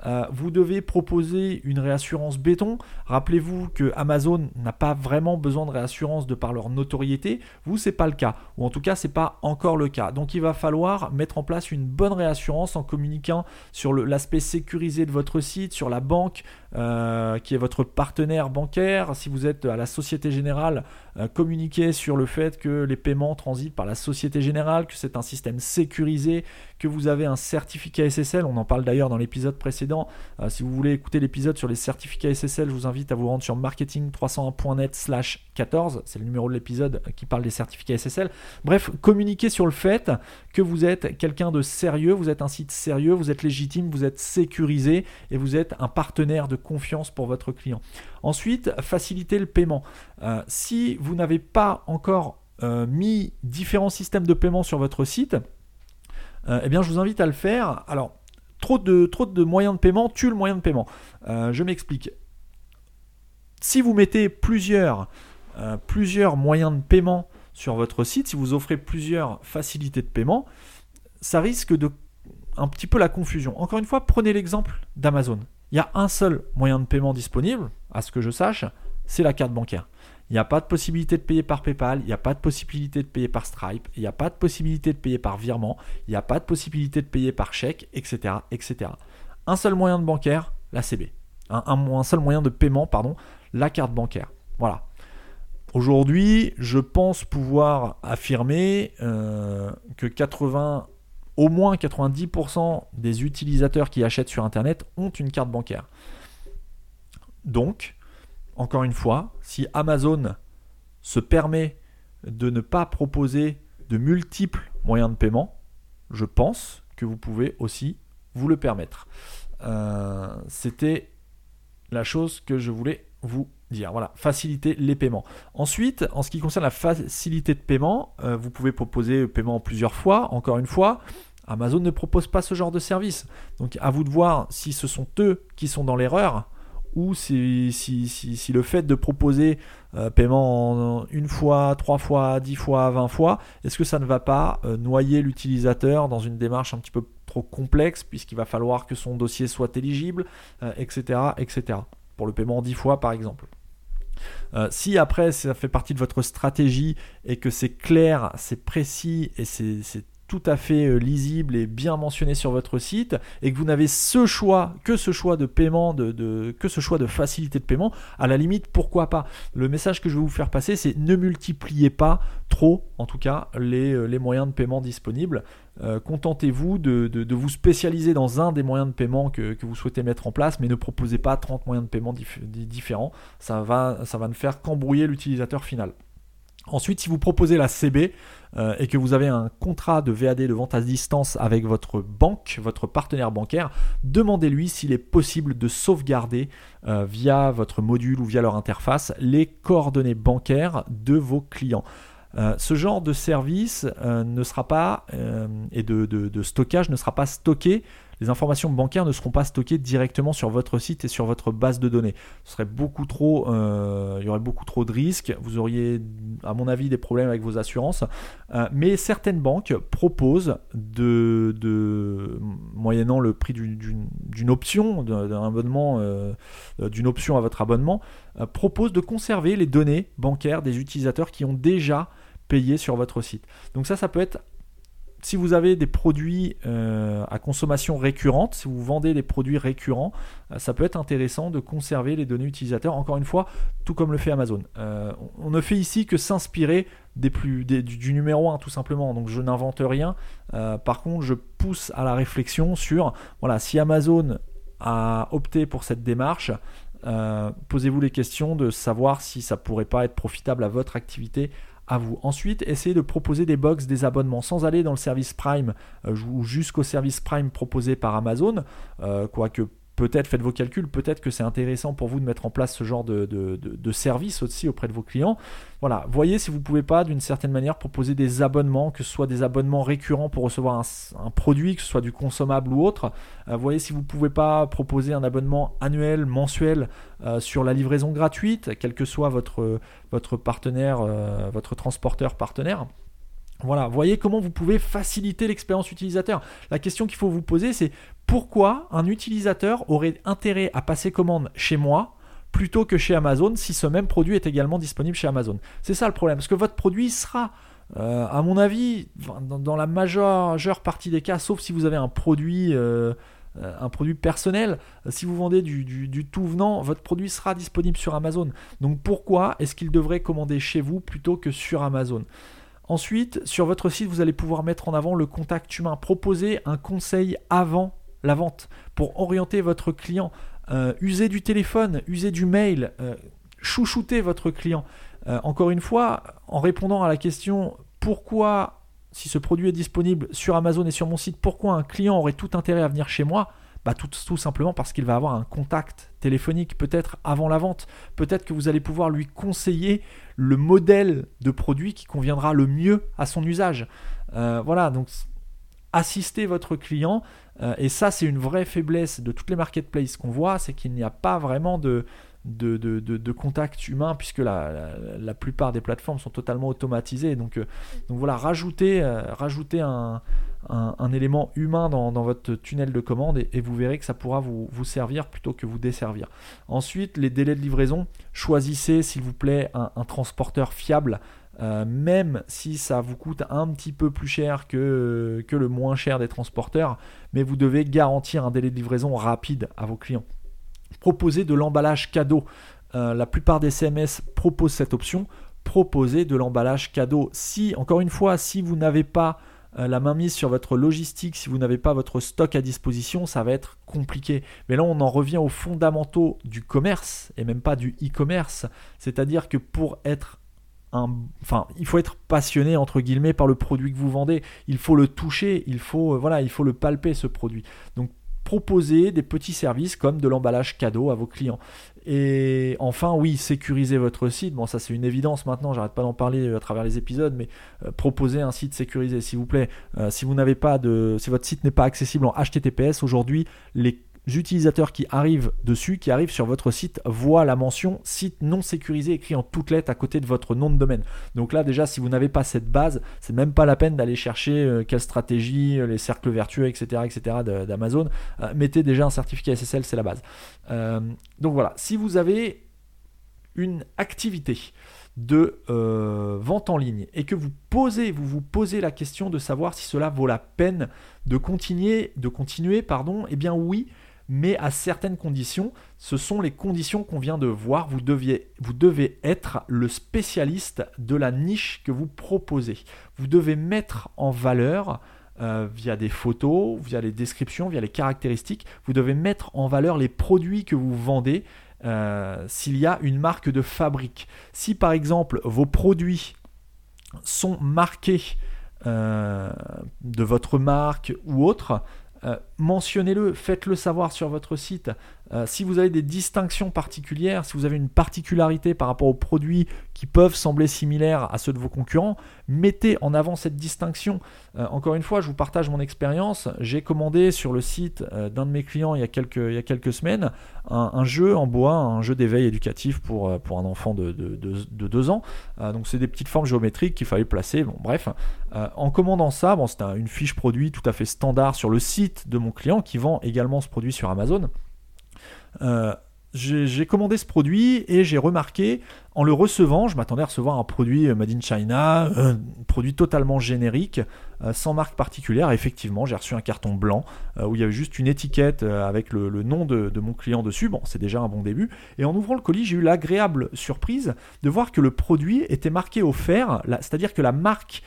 Euh, vous devez proposer une réassurance béton. Rappelez-vous que Amazon n'a pas vraiment besoin de réassurance de par leur notoriété. Vous, c'est pas le cas, ou en tout cas, c'est pas encore le cas. Donc, il va falloir mettre en place une bonne réassurance en communiquant sur l'aspect sécurisé de votre site, sur la banque euh, qui est votre partenaire bancaire. Si vous êtes à la Société Générale, euh, communiquez sur le fait que les paiements transitent par la Société Générale, que c'est un système sécurisé, que vous avez un certificat SSL. On en parle d'ailleurs dans l'épisode précédent. Euh, si vous voulez écouter l'épisode sur les certificats SSL, je vous invite à vous rendre sur marketing301.net slash 14. C'est le numéro de l'épisode qui parle des certificats SSL. Bref, communiquez sur le fait que vous êtes quelqu'un de sérieux, vous êtes un site sérieux, vous êtes légitime, vous êtes sécurisé et vous êtes un partenaire de confiance pour votre client. Ensuite, faciliter le paiement. Euh, si vous n'avez pas encore euh, mis différents systèmes de paiement sur votre site, euh, eh bien, je vous invite à le faire. Alors, trop de, trop de moyens de paiement tue le moyen de paiement. je m'explique. Si vous mettez plusieurs, plusieurs moyens de paiement sur votre site, si vous offrez plusieurs facilités de paiement, ça risque de un petit peu la confusion. Encore une fois, prenez l'exemple d'Amazon. Il y a un seul moyen de paiement disponible, à ce que je sache, c'est la carte bancaire. Il n'y a pas de possibilité de payer par PayPal, il n'y a pas de possibilité de payer par Stripe, il n'y a pas de possibilité de payer par virement, il n'y a pas de possibilité de payer par chèque, etc. etc. Un seul moyen de bancaire, la CB. Un, seul moyen de paiement, pardon, la carte bancaire. Voilà. Aujourd'hui, je pense pouvoir affirmer euh, que 80 au moins 90% des utilisateurs qui achètent sur Internet ont une carte bancaire. Donc, encore une fois, si Amazon se permet de ne pas proposer de multiples moyens de paiement, je pense que vous pouvez aussi vous le permettre. Euh, c'était la chose que je voulais vous Voilà, faciliter les paiements. Ensuite, en ce qui concerne la facilité de paiement, euh, vous pouvez proposer paiement plusieurs fois. Encore une fois, Amazon ne propose pas ce genre de service. Donc à vous de voir si ce sont eux qui sont dans l'erreur ou si, le fait de proposer euh, paiement une fois, trois fois, dix fois, vingt fois, est-ce que ça ne va pas euh, noyer l'utilisateur dans une démarche un petit peu trop complexe puisqu'il va falloir que son dossier soit éligible, etc., etc. Pour le paiement dix fois par exemple. Si après ça fait partie de votre stratégie et que c'est clair, c'est précis et c'est tout à fait euh, lisible et bien mentionné sur votre site et que vous n'avez ce choix que ce choix de paiement que ce choix de facilité de paiement à la limite pourquoi pas. Le message que je vais vous faire passer c'est ne multipliez pas trop en tout cas les, euh, moyens de paiement disponibles. Euh, contentez-vous de, vous spécialiser dans un des moyens de paiement que, que, vous souhaitez mettre en place mais ne proposez pas 30 moyens de paiement différents. Ça va, ça va ne faire qu'embrouiller l'utilisateur final Ensuite, si vous proposez la CB euh, et que vous avez un contrat de VAD de vente à distance avec votre banque, votre partenaire bancaire, demandez-lui s'il est possible de sauvegarder euh, via votre module ou via leur interface les coordonnées bancaires de vos clients. Euh, ce genre de service ne sera pas et de, stockage ne sera pas stocké les informations bancaires ne seront pas stockées directement sur votre site et sur votre base de données. Ce serait beaucoup trop, euh, il y aurait beaucoup trop de risques. Vous auriez, à mon avis, des problèmes avec vos assurances. Euh, mais certaines banques proposent de, moyennant le prix d'une option, euh, d'une option à votre abonnement, proposent de conserver les données bancaires des utilisateurs qui ont déjà payé sur votre site. Donc ça, ça peut être si vous avez des produits euh, à consommation récurrente, si vous vendez des produits récurrents, euh, ça peut être intéressant de conserver les données utilisateurs, encore une fois, tout comme le fait Amazon. Euh, on ne fait ici que s'inspirer du, numéro 1 tout simplement, donc je n'invente rien. par contre, je pousse à la réflexion sur, voilà, si Amazon a opté pour cette démarche, posez-vous les questions de savoir si ça pourrait pas être profitable à votre activité à vous. Ensuite, essayez de proposer des box, des abonnements sans aller dans le service Prime euh, ou jusqu'au service Prime proposé par Amazon, euh, quoique peut-être faites vos calculs, peut-être que c'est intéressant pour vous de mettre en place ce genre de, service aussi auprès de vos clients. Voilà, voyez si vous ne pouvez pas d'une certaine manière proposer des abonnements, que ce soit des abonnements récurrents pour recevoir un, produit, que ce soit du consommable ou autre. Euh, voyez si vous ne pouvez pas proposer un abonnement annuel, mensuel euh, sur la livraison gratuite, quel que soit votre, votre partenaire, euh, votre transporteur partenaire. Voilà, voyez comment vous pouvez faciliter l'expérience utilisateur. La question qu'il faut vous poser, c'est pourquoi un utilisateur aurait intérêt à passer commande chez moi plutôt que chez Amazon si ce même produit est également disponible chez Amazon? C'est ça le problème, parce que votre produit sera, euh, à mon avis, dans, la majeure, partie des cas, sauf si vous avez un produit, euh, euh, personnel, si vous vendez du, tout venant, votre produit sera disponible sur Amazon. Donc pourquoi est-ce qu'il devrait commander chez vous plutôt que sur Amazon? Ensuite, sur votre site, vous allez pouvoir mettre en avant le contact humain, proposer un conseil avant la vente pour orienter votre client. Euh, usez du téléphone, usez du mail, euh, chouchoutez votre client. Euh, encore une fois, en répondant à la question pourquoi, si ce produit est disponible sur Amazon et sur mon site, pourquoi un client aurait tout intérêt à venir chez moi bah, tout, simplement parce qu'il va avoir un contact téléphonique peut-être avant la vente. Peut-être que vous allez pouvoir lui conseiller le modèle de produit qui conviendra le mieux à son usage. voilà, donc assistez votre client. Euh, et ça, c'est une vraie faiblesse de toutes les marketplaces qu'on voit, c'est qu'il n'y a pas vraiment de, de, de, contact humain puisque la, la, plupart des plateformes sont totalement automatisées. Donc, euh, donc voilà, rajoutez, euh, un, un, élément humain dans, dans, votre tunnel de commande et, vous verrez que ça pourra vous, vous, servir plutôt que vous desservir. Ensuite, les délais de livraison, choisissez s'il vous plaît un transporteur fiable. Euh, même si ça vous coûte un petit peu plus cher que, que le moins cher des transporteurs, mais vous devez garantir un délai de livraison rapide à vos clients. Proposez de l'emballage cadeau. Euh, la plupart des CMS proposent cette option. Proposez de l'emballage cadeau. Si, encore une fois, si vous n'avez pas euh, la main mise sur votre logistique, si vous n'avez pas votre stock à disposition, ça va être compliqué. Mais là, on en revient aux fondamentaux du commerce et même pas du e-commerce. C'est-à-dire que pour être enfin, il faut être passionné entre guillemets par le produit que vous vendez. Il faut le toucher, il faut, euh, voilà, il faut le palper ce produit. Donc proposer des petits services comme de l'emballage cadeau à vos clients. Et enfin, oui, sécuriser votre site. Bon, ça c'est une évidence maintenant, j'arrête pas d'en parler euh, à travers les épisodes, mais euh, proposer un site sécurisé, s'il vous plaît. si vous n'avez pas de, si votre site n'est pas accessible en HTTPS aujourd'hui, les utilisateurs qui arrivent dessus, qui arrivent sur votre site, voient la mention site non sécurisé écrit en toutes lettres à côté de votre nom de domaine. Donc là déjà si vous n'avez pas cette base, c'est même pas la peine d'aller chercher euh, quelle stratégie, euh, les cercles vertueux, etc. etc. d'Amazon. Euh, mettez déjà un certificat SSL, c'est la base. donc voilà, si vous avez une activité de vente en ligne et que vous posez, vous vous posez la question de savoir si cela vaut la peine de continuer, de continuer, pardon, eh bien oui, mais à certaines conditions. Ce sont les conditions qu'on vient de voir. Vous, devez être le spécialiste de la niche que vous proposez. Vous devez mettre en valeur euh, via des photos, via les descriptions, via les caractéristiques, vous devez mettre en valeur les produits que vous vendez euh, s'il y a une marque de fabrique. Si par exemple vos produits sont marqués euh, de votre marque ou autre, mentionnez-le, faites-le savoir sur votre site. Euh, si vous avez des distinctions particulières, si vous avez une particularité par rapport aux produits qui peuvent sembler similaires à ceux de vos concurrents, mettez en avant cette distinction. Euh, encore une fois, je vous partage mon expérience. J'ai commandé sur le site d'un de mes clients il y a quelques, semaines un, jeu en bois, un jeu d'éveil éducatif pour, un enfant de, de, de, deux ans. donc c'est des petites formes géométriques qu'il fallait placer. Bon, bref, en commandant ça, bon, c'était une fiche produit tout à fait standard sur le site de mon client qui vend également ce produit sur Amazon. Euh, j'ai commandé ce produit et j'ai remarqué en le recevant, je m'attendais à recevoir un produit euh, made in China, un produit totalement générique, euh, sans marque particulière. effectivement, j'ai reçu un carton blanc où il y avait juste une étiquette avec le, nom de, mon client dessus. Bon, c'est déjà un bon début. Et en ouvrant le colis, j'ai eu l'agréable surprise de voir que le produit était marqué au fer, c'est-à-dire que la marque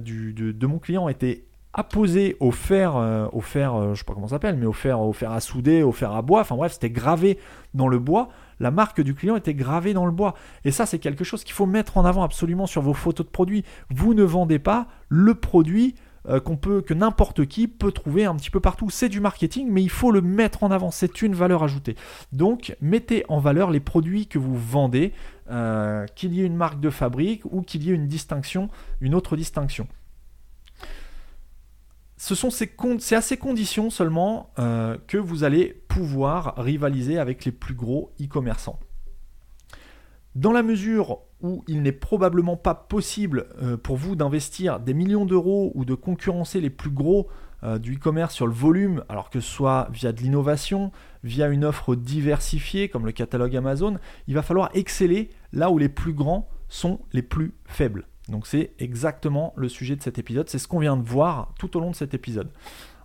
du, de, mon client était apposé au fer, euh, au fer, euh, je sais pas comment ça s'appelle, mais au fer, au fer à souder, au fer à bois. Enfin bref, c'était gravé dans le bois. La marque du client était gravée dans le bois. Et ça, c'est quelque chose qu'il faut mettre en avant absolument sur vos photos de produits. Vous ne vendez pas le produit euh, qu'on peut, que n'importe qui peut trouver un petit peu partout. C'est du marketing, mais il faut le mettre en avant. C'est une valeur ajoutée. Donc, mettez en valeur les produits que vous vendez, qu'il y ait une marque de fabrique ou qu'il y ait une distinction, une autre distinction. Ce sont ces c'est à ces conditions seulement euh, que vous allez pouvoir rivaliser avec les plus gros e-commerçants. Dans la mesure où il n'est probablement pas possible euh, pour vous d'investir des millions d'euros ou de concurrencer les plus gros euh, du e-commerce sur le volume, alors que ce soit via de l'innovation, via une offre diversifiée comme le catalogue Amazon, il va falloir exceller là où les plus grands sont les plus faibles. Donc c'est exactement le sujet de cet épisode, c'est ce qu'on vient de voir tout au long de cet épisode.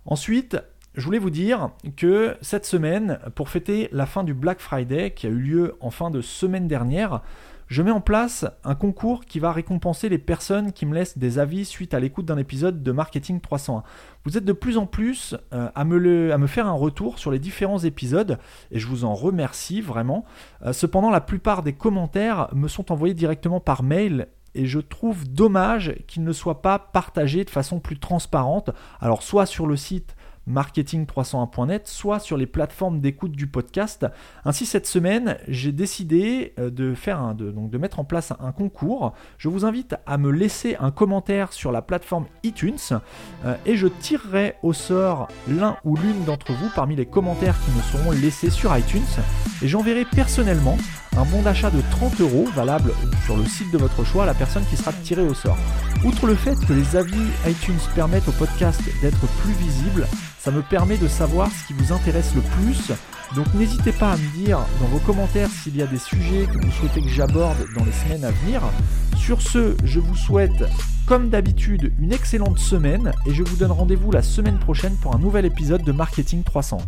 Ensuite, je voulais vous dire que cette semaine, pour fêter la fin du Black Friday qui a eu lieu en fin de semaine dernière, je mets en place un concours qui va récompenser les personnes qui me laissent des avis suite à l'écoute d'un épisode de Marketing 301. Vous êtes de plus en plus euh, à, me faire un retour sur les différents épisodes et je vous en remercie vraiment. Euh, cependant, la plupart des commentaires me sont envoyés directement par mail et je trouve dommage qu'ils ne soient pas partagés de façon plus transparente. Alors soit sur le site marketing301.net, soit sur les plateformes d'écoute du podcast. Ainsi, cette semaine, j'ai décidé euh, de, faire un, donc de mettre en place un concours. Je vous invite à me laisser un commentaire sur la plateforme iTunes euh, et je tirerai au sort l'un ou l'une d'entre vous parmi les commentaires qui me seront laissés sur iTunes et j'enverrai personnellement un bon d'achat de 30 euros valable sur le site de votre choix à la personne qui sera tirée au sort. Outre le fait que les avis iTunes permettent au podcast d'être plus visible, ça me permet de savoir ce qui vous intéresse le plus. Donc n'hésitez pas à me dire dans vos commentaires s'il y a des sujets que vous souhaitez que j'aborde dans les semaines à venir. Sur ce, je vous souhaite comme d'habitude une excellente semaine et je vous donne rendez-vous la semaine prochaine pour un nouvel épisode de Marketing 300.